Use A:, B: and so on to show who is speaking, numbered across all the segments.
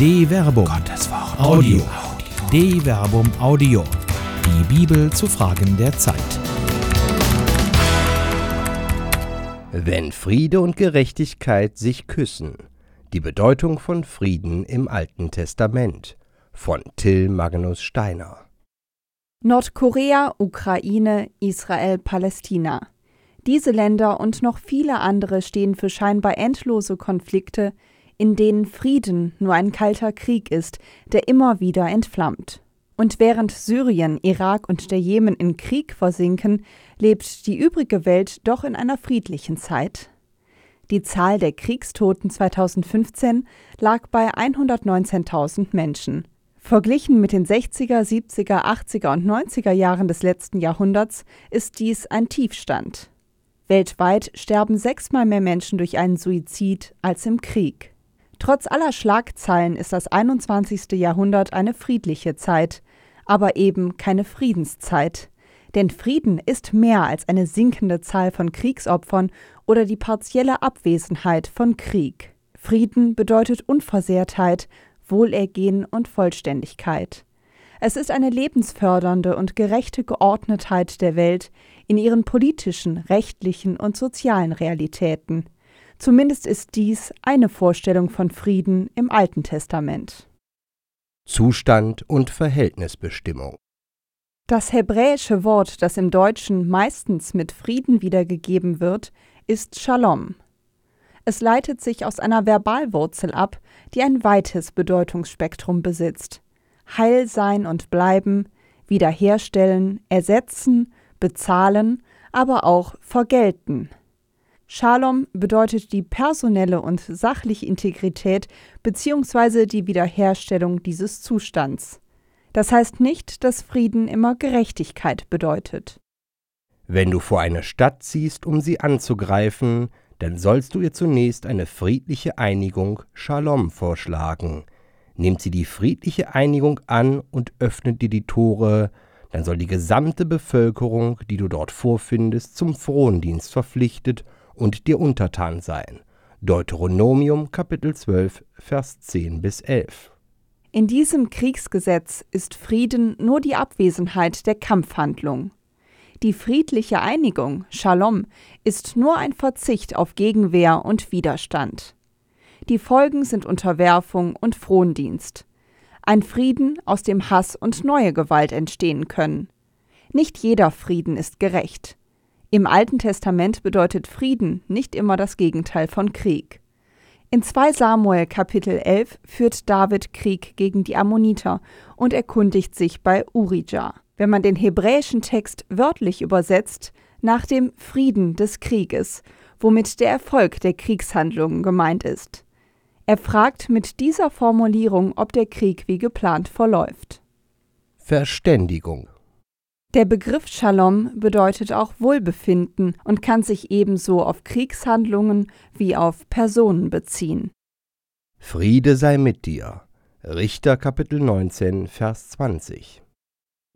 A: De Verbum. Gottes Wort. Audio. De Verbum Audio. Die Bibel zu Fragen der Zeit.
B: Wenn Friede und Gerechtigkeit sich küssen. Die Bedeutung von Frieden im Alten Testament. Von Till Magnus Steiner.
C: Nordkorea, Ukraine, Israel, Palästina. Diese Länder und noch viele andere stehen für scheinbar endlose Konflikte, in denen Frieden nur ein kalter Krieg ist, der immer wieder entflammt. Und während Syrien, Irak und der Jemen in Krieg versinken, lebt die übrige Welt doch in einer friedlichen Zeit. Die Zahl der Kriegstoten 2015 lag bei 119.000 Menschen. Verglichen mit den 60er, 70er, 80er und 90er Jahren des letzten Jahrhunderts ist dies ein Tiefstand. Weltweit sterben sechsmal mehr Menschen durch einen Suizid als im Krieg. Trotz aller Schlagzeilen ist das 21. Jahrhundert eine friedliche Zeit, aber eben keine Friedenszeit. Denn Frieden ist mehr als eine sinkende Zahl von Kriegsopfern oder die partielle Abwesenheit von Krieg. Frieden bedeutet Unversehrtheit, Wohlergehen und Vollständigkeit. Es ist eine lebensfördernde und gerechte Geordnetheit der Welt in ihren politischen, rechtlichen und sozialen Realitäten. Zumindest ist dies eine Vorstellung von Frieden im Alten Testament.
B: Zustand und Verhältnisbestimmung.
C: Das hebräische Wort, das im Deutschen meistens mit Frieden wiedergegeben wird, ist Shalom. Es leitet sich aus einer Verbalwurzel ab, die ein weites Bedeutungsspektrum besitzt. Heil sein und bleiben, wiederherstellen, ersetzen, bezahlen, aber auch vergelten. Shalom bedeutet die personelle und sachliche Integrität bzw. die Wiederherstellung dieses Zustands. Das heißt nicht, dass Frieden immer Gerechtigkeit bedeutet.
B: Wenn du vor eine Stadt ziehst, um sie anzugreifen, dann sollst du ihr zunächst eine friedliche Einigung Shalom vorschlagen, Nimmt sie die friedliche Einigung an und öffnet dir die Tore, dann soll die gesamte Bevölkerung, die du dort vorfindest, zum Frondienst verpflichtet und dir untertan sein. Deuteronomium Kapitel 12, Vers 10 bis 11.
C: In diesem Kriegsgesetz ist Frieden nur die Abwesenheit der Kampfhandlung. Die friedliche Einigung, Shalom, ist nur ein Verzicht auf Gegenwehr und Widerstand. Die Folgen sind Unterwerfung und Frondienst. Ein Frieden, aus dem Hass und neue Gewalt entstehen können. Nicht jeder Frieden ist gerecht. Im Alten Testament bedeutet Frieden nicht immer das Gegenteil von Krieg. In 2 Samuel Kapitel 11 führt David Krieg gegen die Ammoniter und erkundigt sich bei Urijah. Wenn man den hebräischen Text wörtlich übersetzt, nach dem Frieden des Krieges, womit der Erfolg der Kriegshandlungen gemeint ist. Er fragt mit dieser Formulierung, ob der Krieg wie geplant verläuft.
B: Verständigung.
C: Der Begriff Shalom bedeutet auch Wohlbefinden und kann sich ebenso auf Kriegshandlungen wie auf Personen beziehen.
B: Friede sei mit dir. Richter Kapitel 19, Vers 20.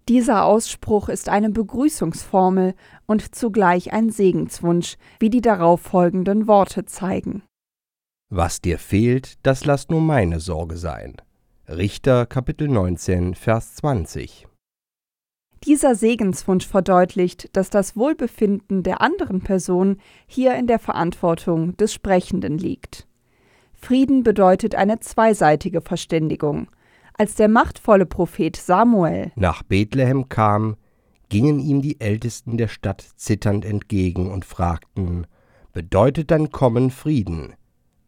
C: Dieser Ausspruch ist eine Begrüßungsformel und zugleich ein Segenswunsch, wie die darauf folgenden Worte zeigen.
B: Was dir fehlt, das lass nur meine Sorge sein. Richter Kapitel 19, Vers 20.
C: Dieser Segenswunsch verdeutlicht, dass das Wohlbefinden der anderen Person hier in der Verantwortung des Sprechenden liegt. Frieden bedeutet eine zweiseitige Verständigung. Als der machtvolle Prophet Samuel
B: nach Bethlehem kam, gingen ihm die Ältesten der Stadt zitternd entgegen und fragten, Bedeutet dein Kommen Frieden?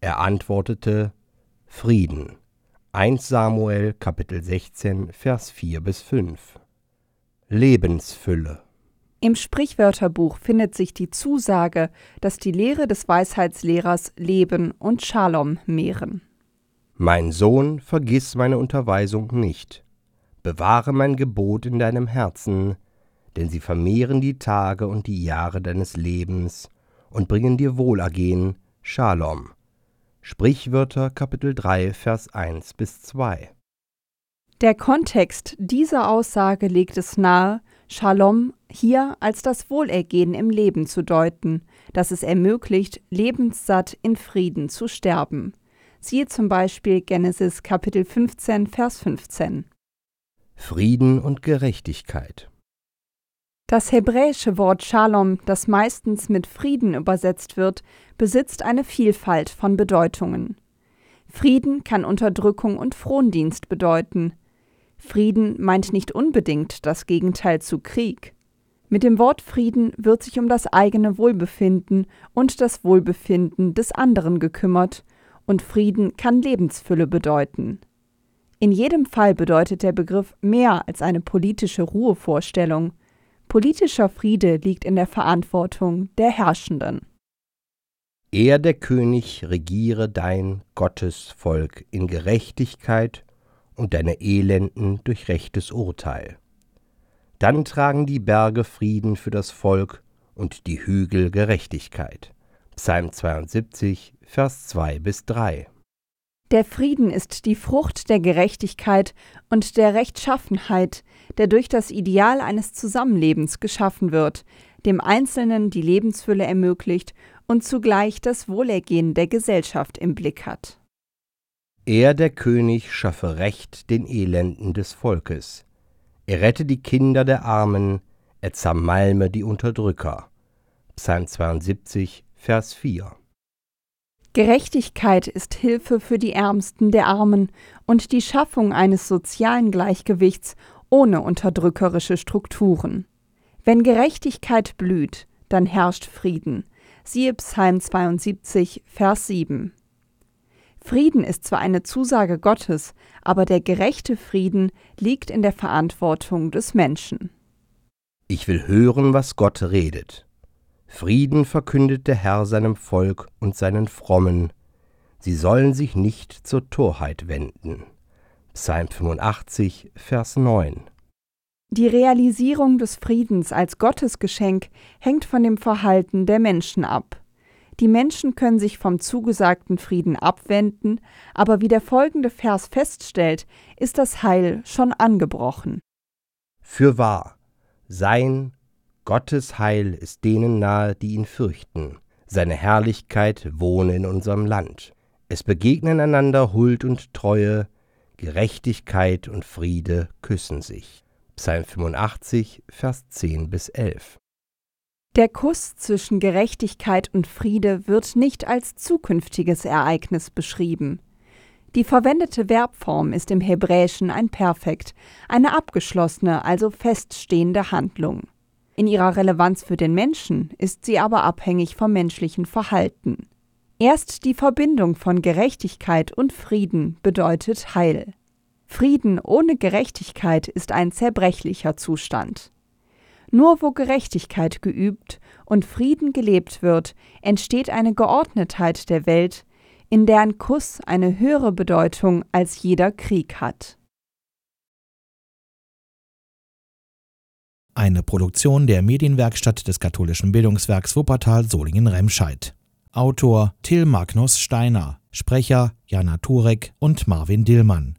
B: Er antwortete, Frieden. 1 Samuel Kapitel 16 Vers 4 bis 5 Lebensfülle
C: Im Sprichwörterbuch findet sich die Zusage, dass die Lehre des Weisheitslehrers Leben und Shalom mehren.
B: Mein Sohn, vergiss meine Unterweisung nicht. Bewahre mein Gebot in deinem Herzen, denn sie vermehren die Tage und die Jahre deines Lebens und bringen dir Wohlergehen, Shalom. Sprichwörter Kapitel 3 Vers 1 bis 2
C: Der Kontext dieser Aussage legt es nahe, Shalom hier als das Wohlergehen im Leben zu deuten, das es ermöglicht, lebenssatt in Frieden zu sterben. Siehe zum Beispiel Genesis Kapitel 15, Vers 15.
B: Frieden und Gerechtigkeit.
C: Das hebräische Wort Shalom, das meistens mit Frieden übersetzt wird, besitzt eine Vielfalt von Bedeutungen. Frieden kann Unterdrückung und Frondienst bedeuten. Frieden meint nicht unbedingt das Gegenteil zu Krieg. Mit dem Wort Frieden wird sich um das eigene Wohlbefinden und das Wohlbefinden des anderen gekümmert, und Frieden kann Lebensfülle bedeuten. In jedem Fall bedeutet der Begriff mehr als eine politische Ruhevorstellung. Politischer Friede liegt in der Verantwortung der Herrschenden.
B: Er, der König, regiere dein Gottes Volk in Gerechtigkeit und deine Elenden durch rechtes Urteil. Dann tragen die Berge Frieden für das Volk und die Hügel Gerechtigkeit. Psalm 72, Vers 2 bis 3.
C: Der Frieden ist die Frucht der Gerechtigkeit und der Rechtschaffenheit, der durch das Ideal eines Zusammenlebens geschaffen wird, dem Einzelnen die Lebensfülle ermöglicht und zugleich das Wohlergehen der Gesellschaft im Blick hat.
B: Er, der König, schaffe Recht den Elenden des Volkes. Er rette die Kinder der Armen, er zermalme die Unterdrücker. Psalm 72, Vers 4.
C: Gerechtigkeit ist Hilfe für die Ärmsten der Armen und die Schaffung eines sozialen Gleichgewichts ohne unterdrückerische Strukturen. Wenn Gerechtigkeit blüht, dann herrscht Frieden. Siehe Psalm 72, Vers 7. Frieden ist zwar eine Zusage Gottes, aber der gerechte Frieden liegt in der Verantwortung des Menschen.
B: Ich will hören, was Gott redet. Frieden verkündet der Herr seinem Volk und seinen Frommen. Sie sollen sich nicht zur Torheit wenden. Psalm 85, Vers 9.
C: Die Realisierung des Friedens als Gottesgeschenk hängt von dem Verhalten der Menschen ab. Die Menschen können sich vom zugesagten Frieden abwenden, aber wie der folgende Vers feststellt, ist das Heil schon angebrochen.
B: Fürwahr, sein Gottes Heil ist denen nahe, die ihn fürchten. Seine Herrlichkeit wohne in unserem Land. Es begegnen einander Huld und Treue, Gerechtigkeit und Friede küssen sich. Psalm 85, Vers 10 bis 11.
C: Der Kuss zwischen Gerechtigkeit und Friede wird nicht als zukünftiges Ereignis beschrieben. Die verwendete Verbform ist im Hebräischen ein Perfekt, eine abgeschlossene, also feststehende Handlung. In ihrer Relevanz für den Menschen ist sie aber abhängig vom menschlichen Verhalten. Erst die Verbindung von Gerechtigkeit und Frieden bedeutet Heil. Frieden ohne Gerechtigkeit ist ein zerbrechlicher Zustand. Nur wo Gerechtigkeit geübt und Frieden gelebt wird, entsteht eine Geordnetheit der Welt, in der ein Kuss eine höhere Bedeutung als jeder Krieg hat.
A: Eine Produktion der Medienwerkstatt des katholischen Bildungswerks Wuppertal Solingen-Remscheid. Autor Till Magnus Steiner, Sprecher Jana Turek und Marvin Dillmann.